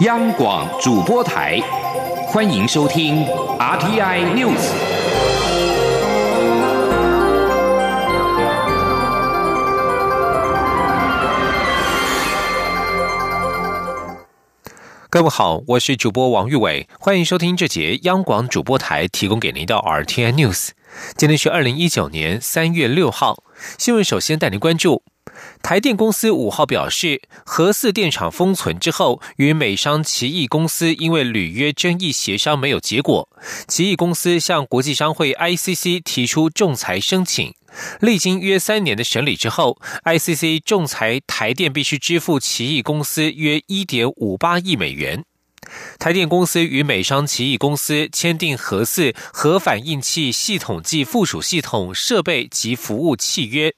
央广主播台，欢迎收听 RTI News。各位好，我是主播王玉伟，欢迎收听这节央广主播台提供给您的 RTI News。今天是二零一九年三月六号，新闻首先带您关注。台电公司五号表示，核四电厂封存之后，与美商奇异公司因为履约争议协商没有结果，奇异公司向国际商会 ICC 提出仲裁申请。历经约三年的审理之后，ICC 仲裁台电必须支付奇异公司约一点五八亿美元。台电公司与美商奇异公司签订核四核反应器系统及附属系统设备及服务契约。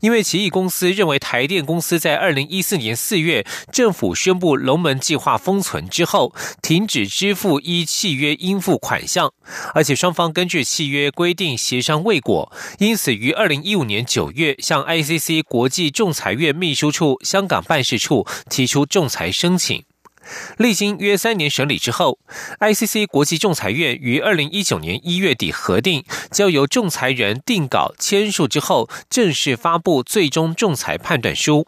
因为奇异公司认为台电公司在二零一四年四月政府宣布龙门计划封存之后，停止支付依契约应付款项，而且双方根据契约规定协商未果，因此于二零一五年九月向 ICC 国际仲裁院秘书处香港办事处提出仲裁申请。历经约三年审理之后，ICC 国际仲裁院于二零一九年一月底核定，交由仲裁人定稿签署之后，正式发布最终仲裁判断书。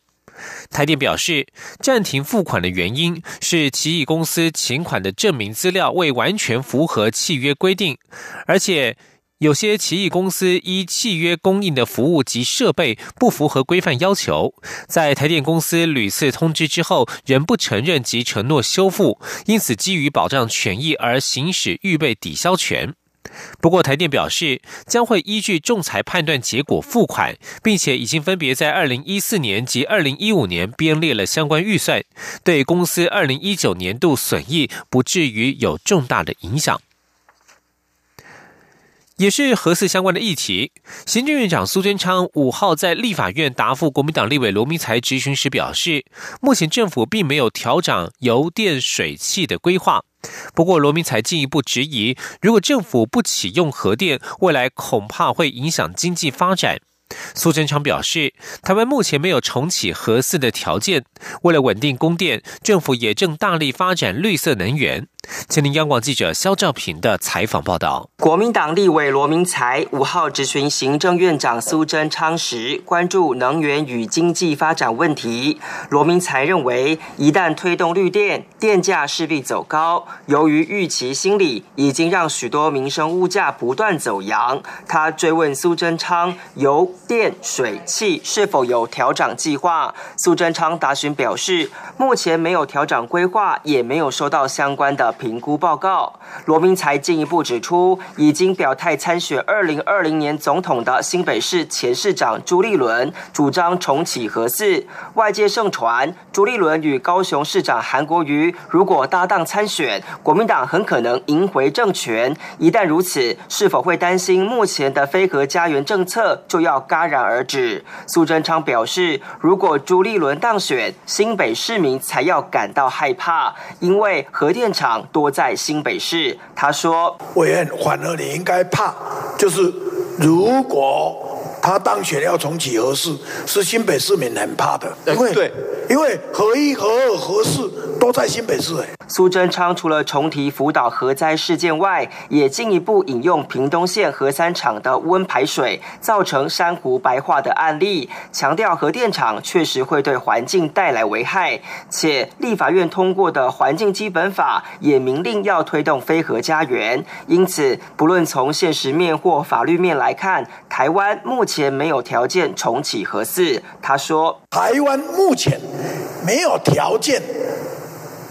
台电表示，暂停付款的原因是奇异公司请款的证明资料未完全符合契约规定，而且。有些奇异公司依契约供应的服务及设备不符合规范要求，在台电公司屡次通知之后，仍不承认及承诺修复，因此基于保障权益而行使预备抵消权。不过，台电表示将会依据仲裁判断结果付款，并且已经分别在二零一四年及二零一五年编列了相关预算，对公司二零一九年度损益不至于有重大的影响。也是核四相关的议题。行政院长苏贞昌五号在立法院答复国民党立委罗明才质询时表示，目前政府并没有调整油电水气的规划。不过，罗明才进一步质疑，如果政府不启用核电，未来恐怕会影响经济发展。苏贞昌表示，台湾目前没有重启核四的条件，为了稳定供电，政府也正大力发展绿色能源。请听央广记者肖兆平的采访报道。国民党立委罗明才五号质询行政院长苏贞昌时，关注能源与经济发展问题。罗明才认为，一旦推动绿电，电价势必走高。由于预期心理，已经让许多民生物价不断走扬。他追问苏贞昌，油电水气是否有调涨计划？苏贞昌答询表示，目前没有调涨规划，也没有收到相关的。评估报告，罗明才进一步指出，已经表态参选二零二零年总统的新北市前市长朱立伦主张重启核四。外界盛传朱立伦与高雄市长韩国瑜如果搭档参选，国民党很可能赢回政权。一旦如此，是否会担心目前的非核家园政策就要戛然而止？苏贞昌表示，如果朱立伦当选，新北市民才要感到害怕，因为核电厂。多在新北市，他说：“委员，反而你应该怕，就是如果他当选要重启核四，是新北市民很怕的，因为因为核一、核二、核四都在新北市。”哎。苏贞昌除了重提福岛核灾事件外，也进一步引用屏东县核三厂的温排水造成珊瑚白化的案例，强调核电厂确实会对环境带来危害，且立法院通过的环境基本法也明令要推动非核家园。因此，不论从现实面或法律面来看，台湾目前前没有条件重启核四。他说：“台湾目前没有条件。”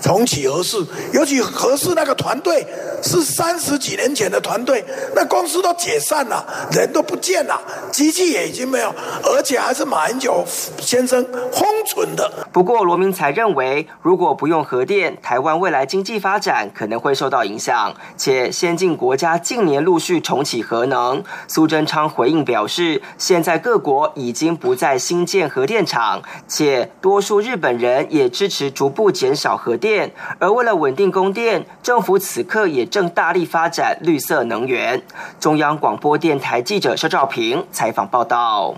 重启核四，尤其核四那个团队是三十几年前的团队，那公司都解散了，人都不见了，机器也已经没有，而且还是马英九先生封存的。不过罗明才认为，如果不用核电，台湾未来经济发展可能会受到影响，且先进国家近年陆续重启核能。苏贞昌回应表示，现在各国已经不再新建核电厂，且多数日本人也支持逐步减少核电。电，而为了稳定供电，政府此刻也正大力发展绿色能源。中央广播电台记者肖兆平采访报道。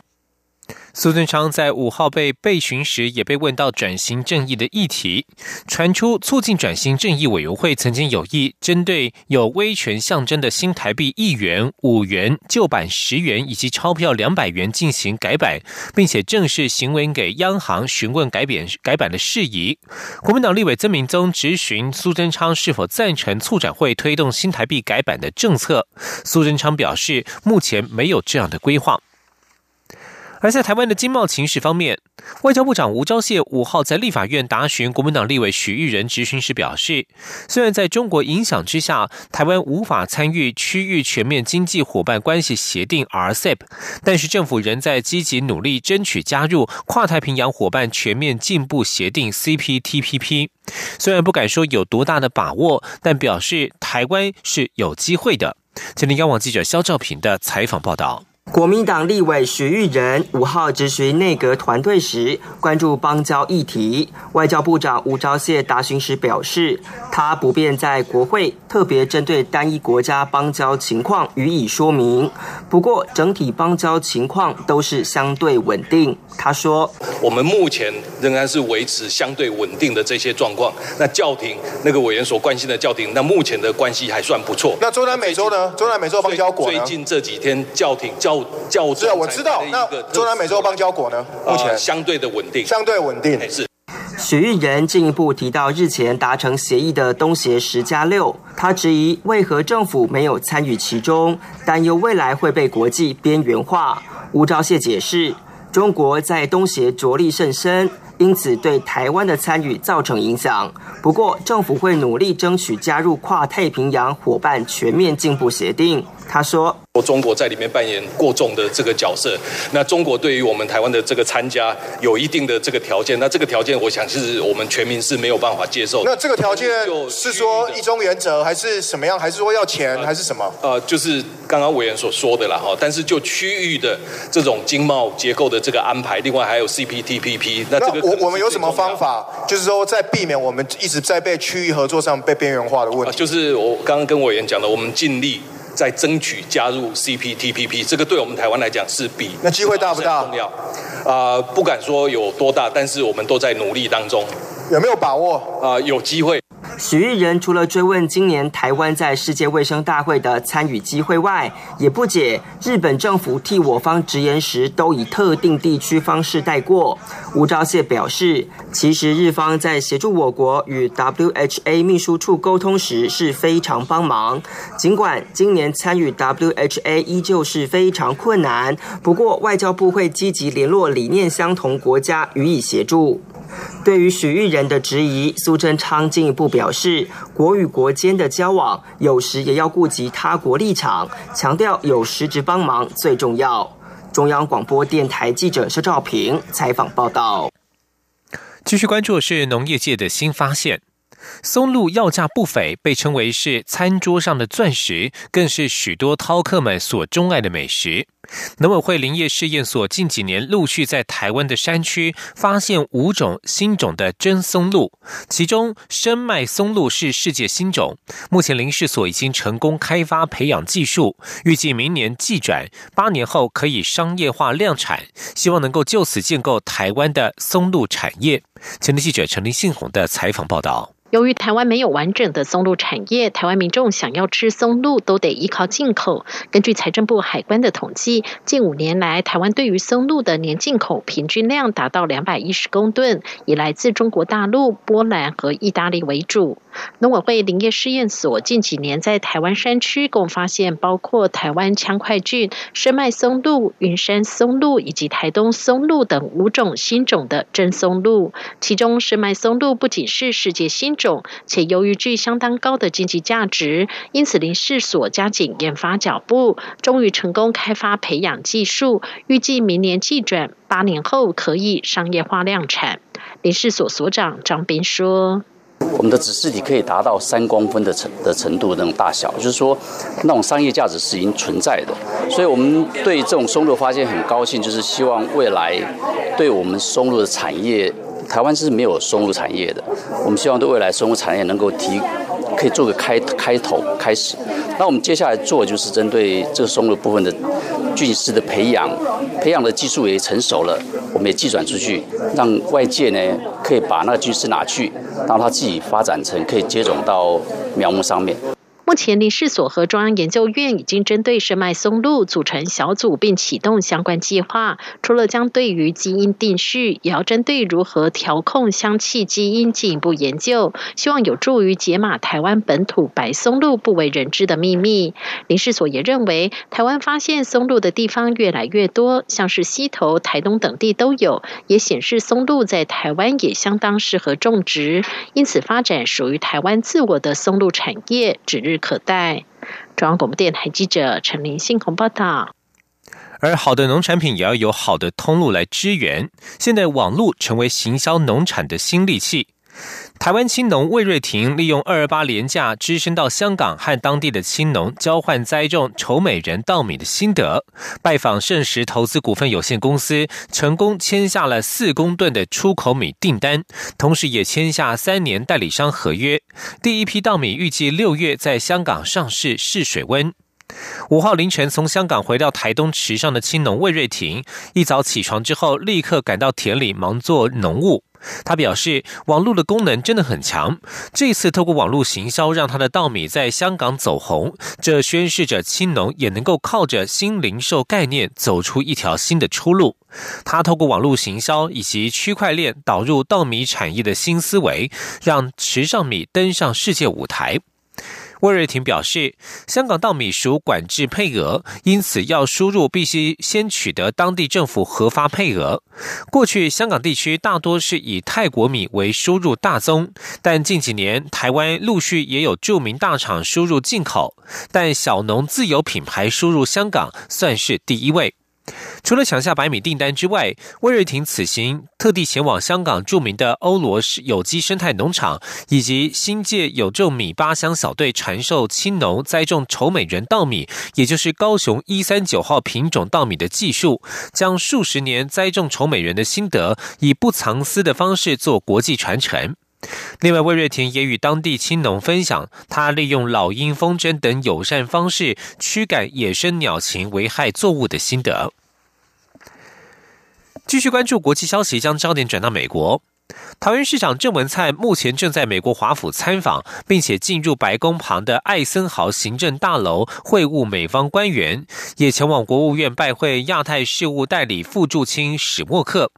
苏贞昌在五号被被询时，也被问到转型正义的议题，传出促进转型正义委员会曾经有意针对有威权象征的新台币一元、五元、旧版十元以及钞票两百元进行改版，并且正式行文给央行询问改版改版的事宜。国民党立委曾明宗质询苏贞昌是否赞成促展会推动新台币改版的政策，苏贞昌表示目前没有这样的规划。而在台湾的经贸情势方面，外交部长吴钊燮五号在立法院答询国民党立委许玉仁质询时表示，虽然在中国影响之下，台湾无法参与区域全面经济伙伴关系协定 RCEP，但是政府仍在积极努力争取加入跨太平洋伙伴全面进步协定 CPTPP。虽然不敢说有多大的把握，但表示台湾是有机会的。今天央网记者肖兆平的采访报道。国民党立委徐玉仁五号质询内阁团队时，关注邦交议题。外交部长吴钊燮答询时表示，他不便在国会特别针对单一国家邦交情况予以说明。不过，整体邦交情况都是相对稳定。他说：“我们目前仍然是维持相对稳定的这些状况。那教廷那个委员所关心的教廷，那目前的关系还算不错。那中南美洲呢？中南美洲邦交国最近这几天教廷教。”较是啊，我知道。那中南美洲邦交国呢？目前相对的稳定，相对稳定。是。许玉仁进一步提到日前达成协议的东协十加六，他质疑为何政府没有参与其中，担忧未来会被国际边缘化。吴钊燮解释，中国在东协着力甚深，因此对台湾的参与造成影响。不过，政府会努力争取加入跨太平洋伙伴全面进步协定。他说。中国在里面扮演过重的这个角色，那中国对于我们台湾的这个参加有一定的这个条件，那这个条件我想是我们全民是没有办法接受。那这个条件是说一中原则还是什么样？还是说要钱还是什么？呃，就是刚刚委员所说的了哈。但是就区域的这种经贸结构的这个安排，另外还有 CPTPP，那这个我我们有什么方法？就是说在避免我们一直在被区域合作上被边缘化的问题。就是我刚刚跟委员讲的，我们尽力。在争取加入 CPTPP，这个对我们台湾来讲是比那机会大不大？重要啊，不敢说有多大，但是我们都在努力当中。有没有把握啊？有机会。许玉仁除了追问今年台湾在世界卫生大会的参与机会外，也不解日本政府替我方直言时都以特定地区方式带过。吴钊燮表示，其实日方在协助我国与 WHA 秘书处沟通时是非常帮忙。尽管今年参与 WHA 依旧是非常困难，不过外交部会积极联络理念相同国家予以协助。对于许玉仁的质疑，苏贞昌进一步表示，国与国间的交往有时也要顾及他国立场，强调有实质帮忙最重要。中央广播电台记者肖兆平采访报道。继续关注是农业界的新发现。松露要价不菲，被称为是餐桌上的钻石，更是许多饕客们所钟爱的美食。农委会林业试验所近几年陆续在台湾的山区发现五种新种的真松露，其中深脉松露是世界新种。目前林试所已经成功开发培养技术，预计明年寄转，八年后可以商业化量产，希望能够就此建构台湾的松露产业。前天记者陈林信宏的采访报道。由于台湾没有完整的松露产业，台湾民众想要吃松露都得依靠进口。根据财政部海关的统计，近五年来，台湾对于松露的年进口平均量达到两百一十公吨，以来自中国大陆、波兰和意大利为主。农委会林业试验所近几年在台湾山区共发现包括台湾羌块菌、深麦松露、云山松露以及台东松露等五种新种的真松露。其中深麦松露不仅是世界新种，且由于具相当高的经济价值，因此林试所加紧研发脚步，终于成功开发培养技术，预计明年季转，八年后可以商业化量产。林试所所长张斌说。我们的指示体可以达到三公分的程的程度那种大小，就是说那种商业价值是已经存在的，所以我们对这种松露发现很高兴，就是希望未来对我们松露的产业，台湾是没有松露产业的，我们希望对未来松露产业能够提，可以做个开开头开始。那我们接下来做就是针对这个松露部分的。菌丝的培养，培养的技术也成熟了，我们也寄转出去，让外界呢可以把那个菌丝拿去，让它自己发展成可以接种到苗木上面。目前，林氏所和中央研究院已经针对深脉松露组成小组，并启动相关计划。除了将对于基因定序，也要针对如何调控香气基因进一步研究，希望有助于解码台湾本土白松露不为人知的秘密。林氏所也认为，台湾发现松露的地方越来越多，像是西头、台东等地都有，也显示松露在台湾也相当适合种植，因此发展属于台湾自我的松露产业指日。可待。中央广播电台记者陈林信鸿报道。而好的农产品也要有好的通路来支援。现在网络成为行销农产的新利器。台湾青农魏瑞婷利用二二八廉价，只身到香港和当地的青农交换栽种丑美人稻米的心得，拜访盛时投资股份有限公司，成功签下了四公吨的出口米订单，同时也签下三年代理商合约。第一批稻米预计六月在香港上市试水温。五号凌晨从香港回到台东池上的青农魏瑞婷，一早起床之后，立刻赶到田里忙做农务。他表示，网络的功能真的很强。这次透过网络行销，让他的稻米在香港走红，这宣示着青农也能够靠着新零售概念走出一条新的出路。他透过网络行销以及区块链导入稻米产业的新思维，让时尚米登上世界舞台。魏瑞婷表示，香港稻米属管制配额，因此要输入必须先取得当地政府核发配额。过去香港地区大多是以泰国米为输入大宗，但近几年台湾陆续也有著名大厂输入进口，但小农自有品牌输入香港算是第一位。除了抢下白米订单之外，魏瑞婷此行特地前往香港著名的欧罗有机生态农场，以及新界有种米八乡小队传授青农栽种丑美人稻米，也就是高雄一三九号品种稻米的技术，将数十年栽种丑美人的心得，以不藏私的方式做国际传承。另外，魏瑞婷也与当地青农分享，他利用老鹰风筝等友善方式驱赶野生鸟禽危害作物的心得。继续关注国际消息，将焦点转到美国。桃园市长郑文灿目前正在美国华府参访，并且进入白宫旁的艾森豪行政大楼会晤美方官员，也前往国务院拜会亚太事务代理副驻卿史默克。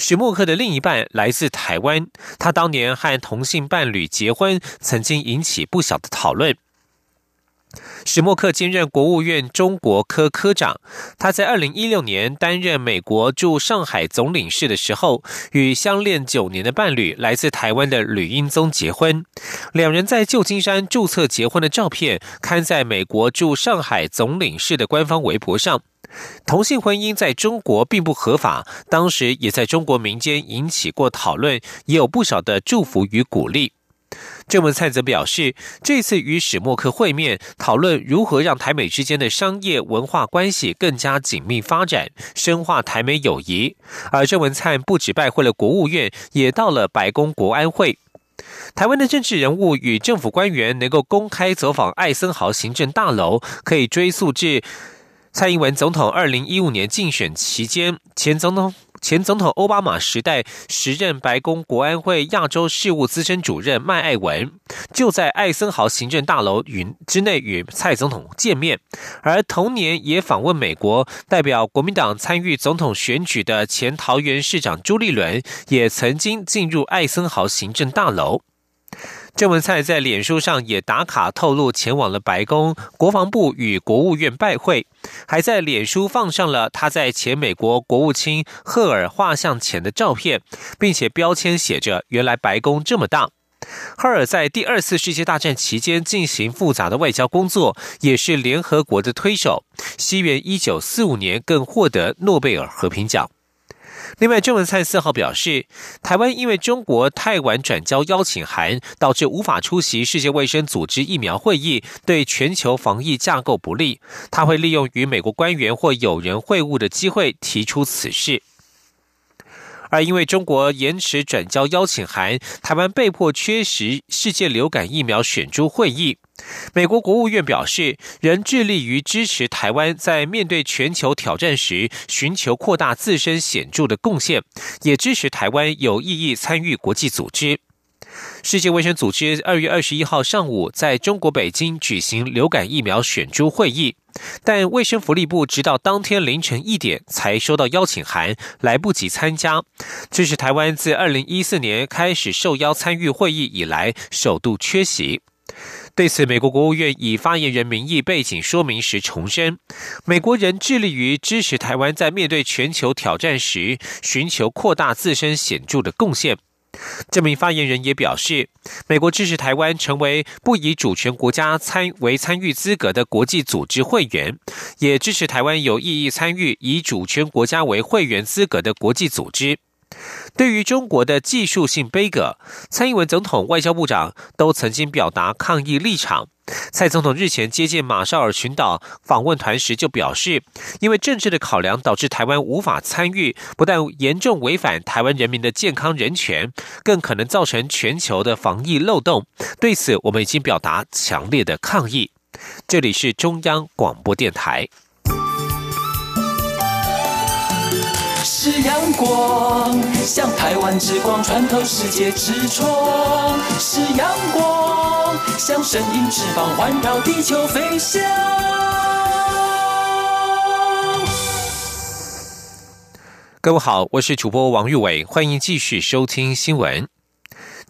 史默克的另一半来自台湾，他当年和同性伴侣结婚，曾经引起不小的讨论。史默克兼任国务院中国科科长。他在二零一六年担任美国驻上海总领事的时候，与相恋九年的伴侣来自台湾的吕英宗结婚。两人在旧金山注册结婚的照片刊在美国驻上海总领事的官方微博上。同性婚姻在中国并不合法，当时也在中国民间引起过讨论，也有不少的祝福与鼓励。郑文灿则表示，这次与史默克会面，讨论如何让台美之间的商业文化关系更加紧密发展，深化台美友谊。而郑文灿不止拜会了国务院，也到了白宫国安会。台湾的政治人物与政府官员能够公开走访艾森豪行政大楼，可以追溯至蔡英文总统二零一五年竞选期间，前总统。前总统奥巴马时代，时任白宫国安会亚洲事务资深主任麦爱文，就在艾森豪行政大楼与之内与蔡总统见面。而同年也访问美国，代表国民党参与总统选举的前桃园市长朱立伦，也曾经进入艾森豪行政大楼。郑文灿在脸书上也打卡透露前往了白宫、国防部与国务院拜会，还在脸书放上了他在前美国国务卿赫尔画像前的照片，并且标签写着“原来白宫这么大”。赫尔在第二次世界大战期间进行复杂的外交工作，也是联合国的推手。西元一九四五年更获得诺贝尔和平奖。另外，郑文灿四号表示，台湾因为中国太晚转交邀请函，导致无法出席世界卫生组织疫苗会议，对全球防疫架构不利。他会利用与美国官员或友人会晤的机会提出此事。而因为中国延迟转交邀请函，台湾被迫缺席世界流感疫苗选株会议。美国国务院表示，仍致力于支持台湾在面对全球挑战时，寻求扩大自身显著的贡献，也支持台湾有意义参与国际组织。世界卫生组织二月二十一号上午在中国北京举行流感疫苗选株会议，但卫生福利部直到当天凌晨一点才收到邀请函，来不及参加。这是台湾自二零一四年开始受邀参与会议以来首度缺席。对此，美国国务院以发言人名义背景说明时重申，美国人致力于支持台湾在面对全球挑战时，寻求扩大自身显著的贡献。这名发言人也表示，美国支持台湾成为不以主权国家参为参与资格的国际组织会员，也支持台湾有意义参与以主权国家为会员资格的国际组织。对于中国的技术性背阁，蔡英文总统、外交部长都曾经表达抗议立场。蔡总统日前接见马绍尔群岛访问团时就表示，因为政治的考量导致台湾无法参与，不但严重违反台湾人民的健康人权，更可能造成全球的防疫漏洞。对此，我们已经表达强烈的抗议。这里是中央广播电台。是阳光，像台湾之光穿透世界之窗；是阳光，像神鹰翅膀环绕地球飞翔。各位好，我是主播王玉伟，欢迎继续收听新闻。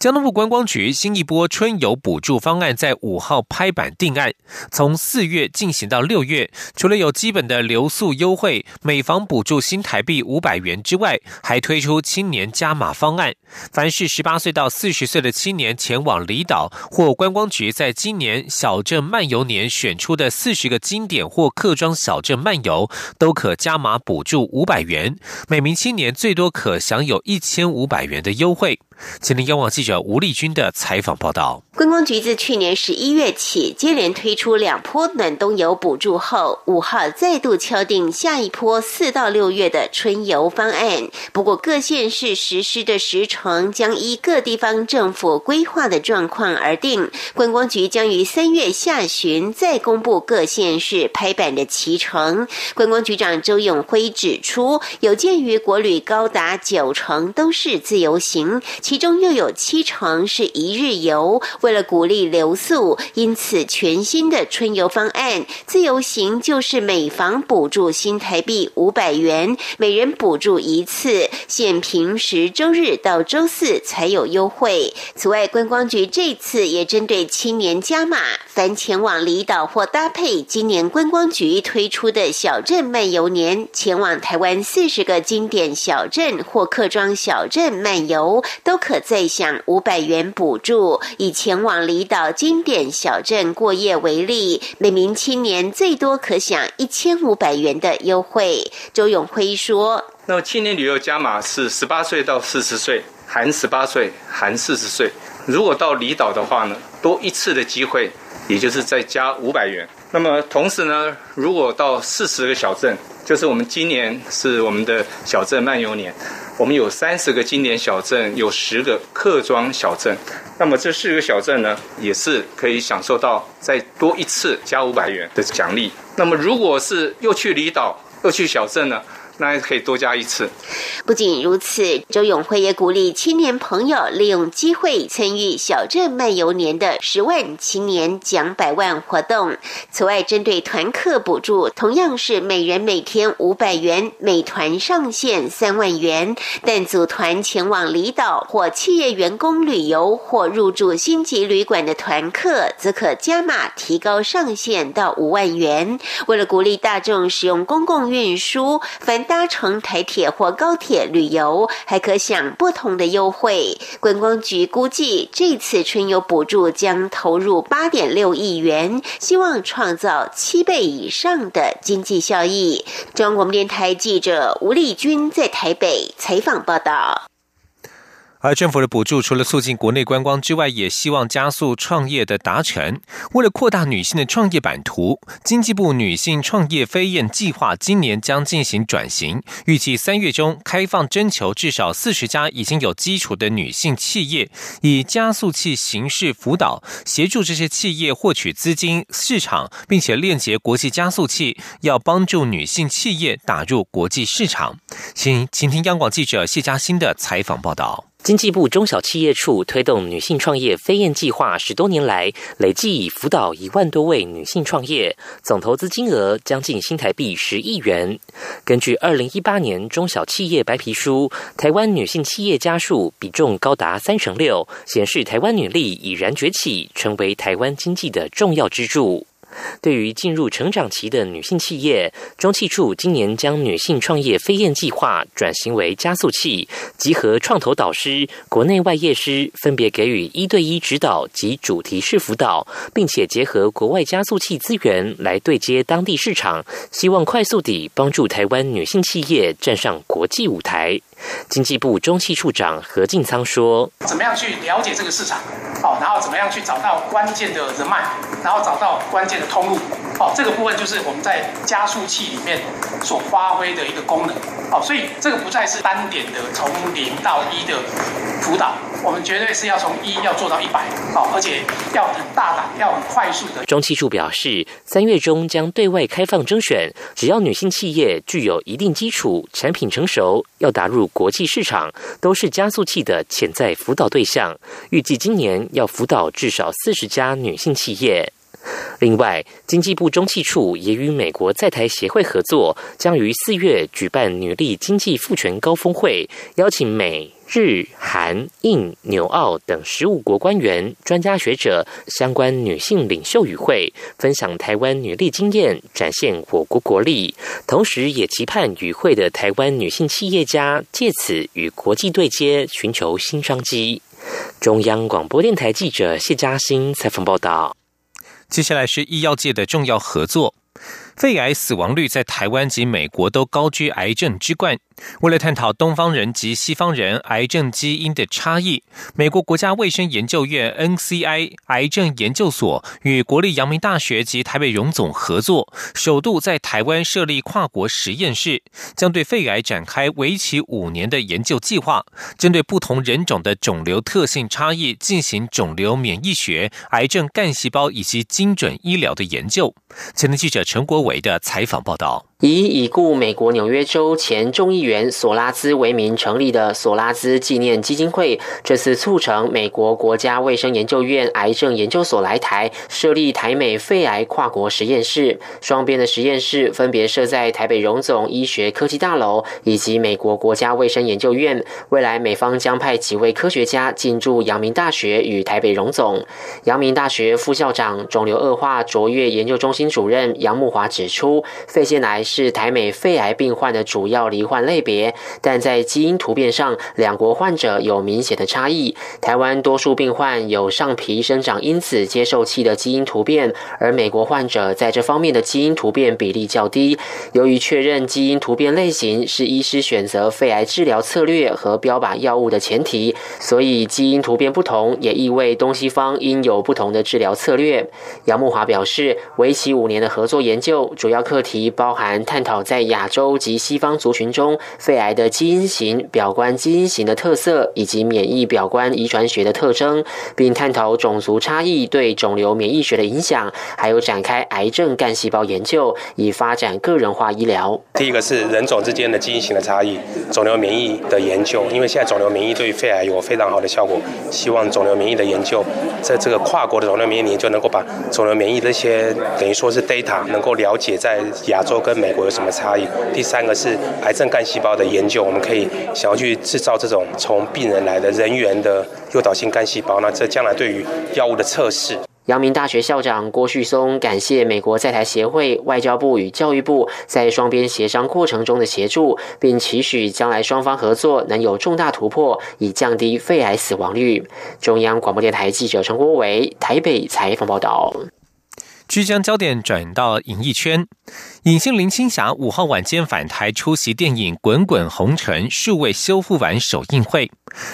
交通部观光局新一波春游补助方案在五号拍板定案，从四月进行到六月，除了有基本的留宿优惠，每房补助新台币五百元之外，还推出青年加码方案。凡是十八岁到四十岁的青年前往离岛或观光局在今年小镇漫游年选出的四十个经典或客庄小镇漫游，都可加码补助五百元，每名青年最多可享有一千五百元的优惠。请听央广记者吴丽君的采访报道。观光局自去年十一月起，接连推出两波暖冬游补助后，五号再度敲定下一波四到六月的春游方案。不过，各县市实施的时程将依各地方政府规划的状况而定。观光局将于三月下旬再公布各县市拍板的期程。观光局长周永辉指出，有鉴于国旅高达九成都是自由行。其中又有七成是一日游，为了鼓励留宿，因此全新的春游方案，自由行就是每房补助新台币五百元，每人补助一次，限平时周日到周四才有优惠。此外，观光局这次也针对青年加码，凡前往离岛或搭配今年观光局推出的小镇漫游年，前往台湾四十个经典小镇或客庄小镇漫游都。可再享五百元补助。以前前往离岛经典小镇过夜为例，每名青年最多可享一千五百元的优惠。周永辉说：“那么青年旅游加码是十八岁到四十岁，含十八岁，含四十岁。如果到离岛的话呢，多一次的机会，也就是再加五百元。那么同时呢，如果到四十个小镇，就是我们今年是我们的小镇漫游年。”我们有三十个经典小镇，有十个客庄小镇，那么这四个小镇呢，也是可以享受到再多一次加五百元的奖励。那么如果是又去离岛又去小镇呢？那可以多加一次。不仅如此，周永辉也鼓励青年朋友利用机会参与小镇漫游年的十万青年奖百万活动。此外，针对团客补助，同样是每人每天五百元，每团上限三万元。但组团前往离岛或企业员工旅游或入住星级旅馆的团客，则可加码提高上限到五万元。为了鼓励大众使用公共运输，凡搭乘台铁或高铁旅游，还可享不同的优惠。观光局估计，这次春游补助将投入八点六亿元，希望创造七倍以上的经济效益。中央广播电台记者吴丽君在台北采访报道。而政府的补助除了促进国内观光之外，也希望加速创业的达成。为了扩大女性的创业版图，经济部女性创业飞燕计划今年将进行转型，预计三月中开放征求至少四十家已经有基础的女性企业，以加速器形式辅导，协助这些企业获取资金、市场，并且链接国际加速器，要帮助女性企业打入国际市场。请请听央广记者谢嘉欣的采访报道。经济部中小企业处推动女性创业飞燕计划十多年来，累计已辅导一万多位女性创业，总投资金额将近新台币十亿元。根据二零一八年中小企业白皮书，台湾女性企业家数比重高达三成六，显示台湾女力已然崛起，成为台湾经济的重要支柱。对于进入成长期的女性企业，中汽处今年将女性创业飞燕计划转型为加速器，集合创投导师、国内外业师，分别给予一对一指导及主题式辅导，并且结合国外加速器资源来对接当地市场，希望快速地帮助台湾女性企业站上国际舞台。经济部中汽处长何进仓说：“怎么样去了解这个市场？好，然后怎么样去找到关键的人脉，然后找到关键的通路？哦，这个部分就是我们在加速器里面所发挥的一个功能。哦，所以这个不再是单点的从零到一的辅导。”我们绝对是要从一要做到一百，哦，而且要很大胆，要很快速的。中汽处表示，三月中将对外开放征选，只要女性企业具有一定基础、产品成熟，要打入国际市场，都是加速器的潜在辅导对象。预计今年要辅导至少四十家女性企业。另外，经济部中汽处也与美国在台协会合作，将于四月举办女力经济赋权高峰会，邀请美。日、韩、印、纽、澳等十五国官员、专家学者、相关女性领袖与会，分享台湾女力经验，展现我国国力。同时，也期盼与会的台湾女性企业家借此与国际对接，寻求新商机。中央广播电台记者谢嘉欣采访报道。接下来是医药界的重要合作。肺癌死亡率在台湾及美国都高居癌症之冠。为了探讨东方人及西方人癌症基因的差异，美国国家卫生研究院 （NCI） 癌症研究所与国立阳明大学及台北荣总合作，首度在台湾设立跨国实验室，将对肺癌展开为期五年的研究计划，针对不同人种的肿瘤特性差异进行肿瘤免疫学、癌症干细胞以及精准医疗的研究。前天记者陈国伟的采访报道。以已故美国纽约州前众议员索拉兹为名成立的索拉兹纪念基金会，这次促成美国国家卫生研究院癌症研究所来台设立台美肺癌跨国实验室。双边的实验室分别设在台北荣总医学科技大楼以及美国国家卫生研究院。未来美方将派几位科学家进驻阳明大学与台北荣总。阳明大学副校长、肿瘤恶化卓越研究中心主任杨木华指出，肺腺癌。是台美肺癌病患的主要罹患类别，但在基因突变上，两国患者有明显的差异。台湾多数病患有上皮生长因子接受器的基因突变，而美国患者在这方面的基因突变比例较低。由于确认基因突变类型是医师选择肺癌治疗策略和标靶药物的前提，所以基因突变不同也意味东西方应有不同的治疗策略。杨木华表示，为期五年的合作研究主要课题包含。探讨在亚洲及西方族群中肺癌的基因型、表观基因型的特色，以及免疫表观遗传学的特征，并探讨种族差异对肿瘤免疫学的影响，还有展开癌症干细胞研究，以发展个人化医疗。第一个是人种之间的基因型的差异，肿瘤免疫的研究，因为现在肿瘤免疫对肺癌有非常好的效果，希望肿瘤免疫的研究，在这个跨国的肿瘤免疫研究，能够把肿瘤免疫这些等于说是 data 能够了解在亚洲跟美。国有什么差异？第三个是癌症干细胞的研究，我们可以想要去制造这种从病人来的人员的诱导性干细胞，那这将来对于药物的测试。阳明大学校长郭旭松感谢美国在台协会、外交部与教育部在双边协商过程中的协助，并期许将来双方合作能有重大突破，以降低肺癌死亡率。中央广播电台记者陈国伟台北采访报道。即将焦点转到影艺圈，影星林青霞五号晚间返台出席电影《滚滚红尘》数位修复版首映会。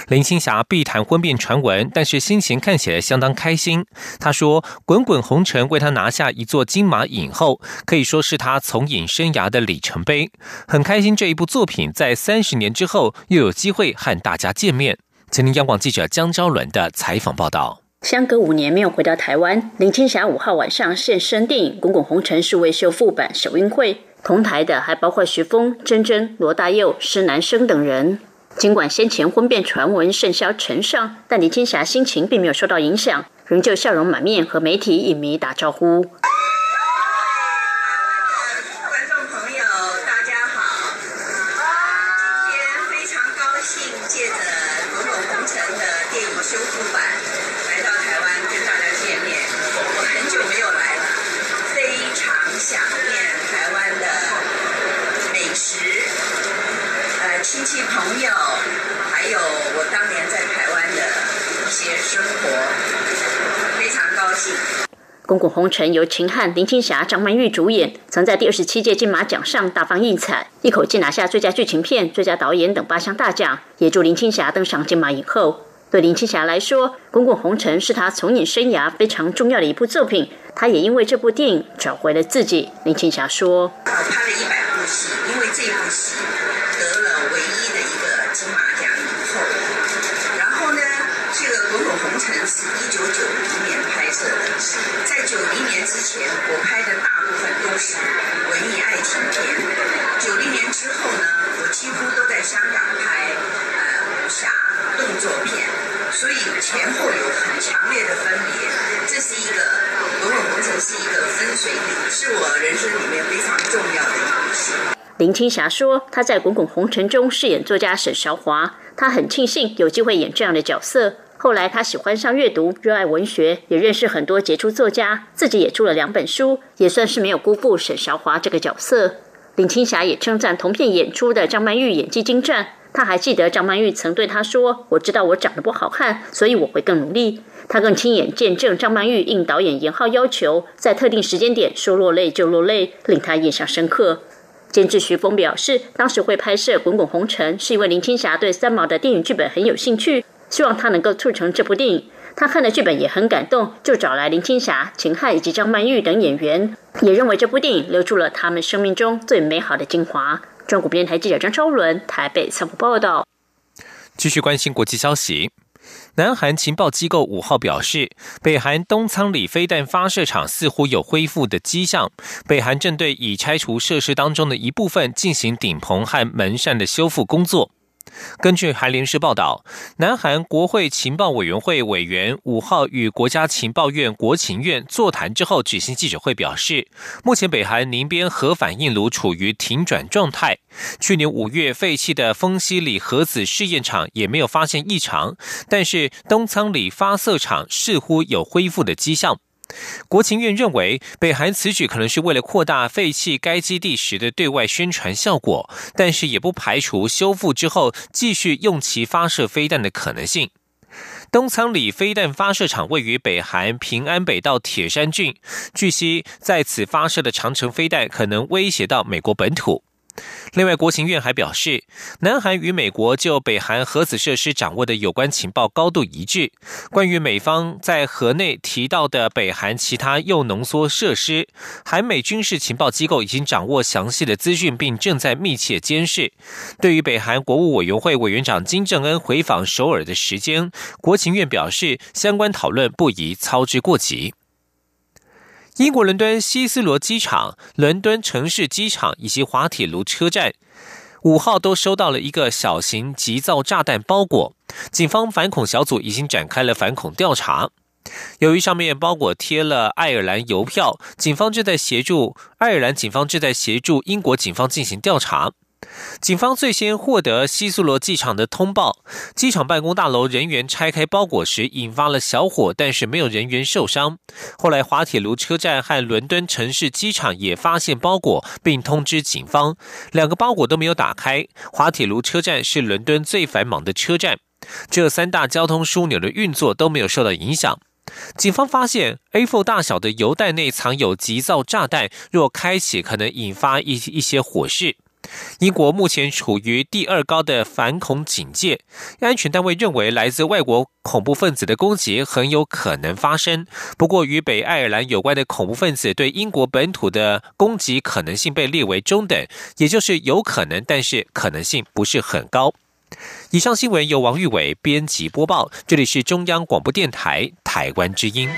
林青霞避谈婚变传闻，但是心情看起来相当开心。她说：“《滚滚红尘》为她拿下一座金马影后，可以说是她从影生涯的里程碑。很开心这一部作品在三十年之后又有机会和大家见面。”请听央广记者江昭伦的采访报道。相隔五年没有回到台湾，林青霞五号晚上现身电影《滚滚红尘》数位修复版首映会，同台的还包括徐峰、珍珍、罗大佑、施南生等人。尽管先前婚变传闻甚嚣尘上，但林青霞心情并没有受到影响，仍旧笑容满面和媒体影迷打招呼。《滚滚红尘》由秦汉、林青霞、张曼玉主演，曾在第二十七届金马奖上大放异彩，一口气拿下最佳剧情片、最佳导演等八项大奖，也助林青霞登上金马影后。对林青霞来说，《滚滚红尘》是她从影生涯非常重要的一部作品，她也因为这部电影找回了自己。林青霞说：“我拍了一百部戏，因为这部戏。”所以前后有很强烈的分别。这是一个《滚滚红尘》是一个分水岭，是我人生里面非常重要的一部戏。林青霞说：“她在《滚滚红尘》中饰演作家沈韶华，她很庆幸有机会演这样的角色。”后来，她喜欢上阅读，热爱文学，也认识很多杰出作家，自己也出了两本书，也算是没有辜负沈韶华这个角色。林青霞也称赞同片演出的张曼玉演技精湛，他还记得张曼玉曾对他说：“我知道我长得不好看，所以我会更努力。”他更亲眼见证张曼玉应导演严浩要求，在特定时间点说落泪就落泪，令他印象深刻。监制徐峰表示，当时会拍摄《滚滚红尘》，是因为林青霞对三毛的电影剧本很有兴趣。希望他能够促成这部电影。他看了剧本也很感动，就找来林青霞、秦汉以及张曼玉等演员，也认为这部电影留住了他们生命中最美好的精华。中国电台记者张超伦台北采访报道。继续关心国际消息，南韩情报机构五号表示，北韩东仓里飞弹发射场似乎有恢复的迹象，北韩正对已拆除设施当中的一部分进行顶棚和门扇的修复工作。根据韩联社报道，南韩国会情报委员会委员五号与国家情报院国情院座谈之后举行记者会，表示目前北韩宁边核反应炉处于停转状态。去年五月废弃的丰西里核子试验场也没有发现异常，但是东仓里发射场似乎有恢复的迹象。国情院认为，北韩此举可能是为了扩大废弃该基地时的对外宣传效果，但是也不排除修复之后继续用其发射飞弹的可能性。东仓里飞弹发射场位于北韩平安北道铁山郡，据悉在此发射的长城飞弹可能威胁到美国本土。另外，国情院还表示，南韩与美国就北韩核子设施掌握的有关情报高度一致。关于美方在河内提到的北韩其他铀浓缩设施，韩美军事情报机构已经掌握详细的资讯，并正在密切监视。对于北韩国务委员会委员长金正恩回访首尔的时间，国情院表示，相关讨论不宜操之过急。英国伦敦希斯罗机场、伦敦城市机场以及滑铁卢车站，五号都收到了一个小型急躁炸弹包裹。警方反恐小组已经展开了反恐调查。由于上面包裹贴了爱尔兰邮票，警方正在协助爱尔兰警方正在协助英国警方进行调查。警方最先获得西苏罗机场的通报，机场办公大楼人员拆开包裹时引发了小火，但是没有人员受伤。后来滑铁卢车站和伦敦城市机场也发现包裹，并通知警方，两个包裹都没有打开。滑铁卢车站是伦敦最繁忙的车站，这三大交通枢纽的运作都没有受到影响。警方发现 A4 大小的油袋内藏有急造炸弹，若开启可能引发一一些火势。英国目前处于第二高的反恐警戒，安全单位认为来自外国恐怖分子的攻击很有可能发生。不过，与北爱尔兰有关的恐怖分子对英国本土的攻击可能性被列为中等，也就是有可能，但是可能性不是很高。以上新闻由王玉伟编辑播报，这里是中央广播电台台湾之音。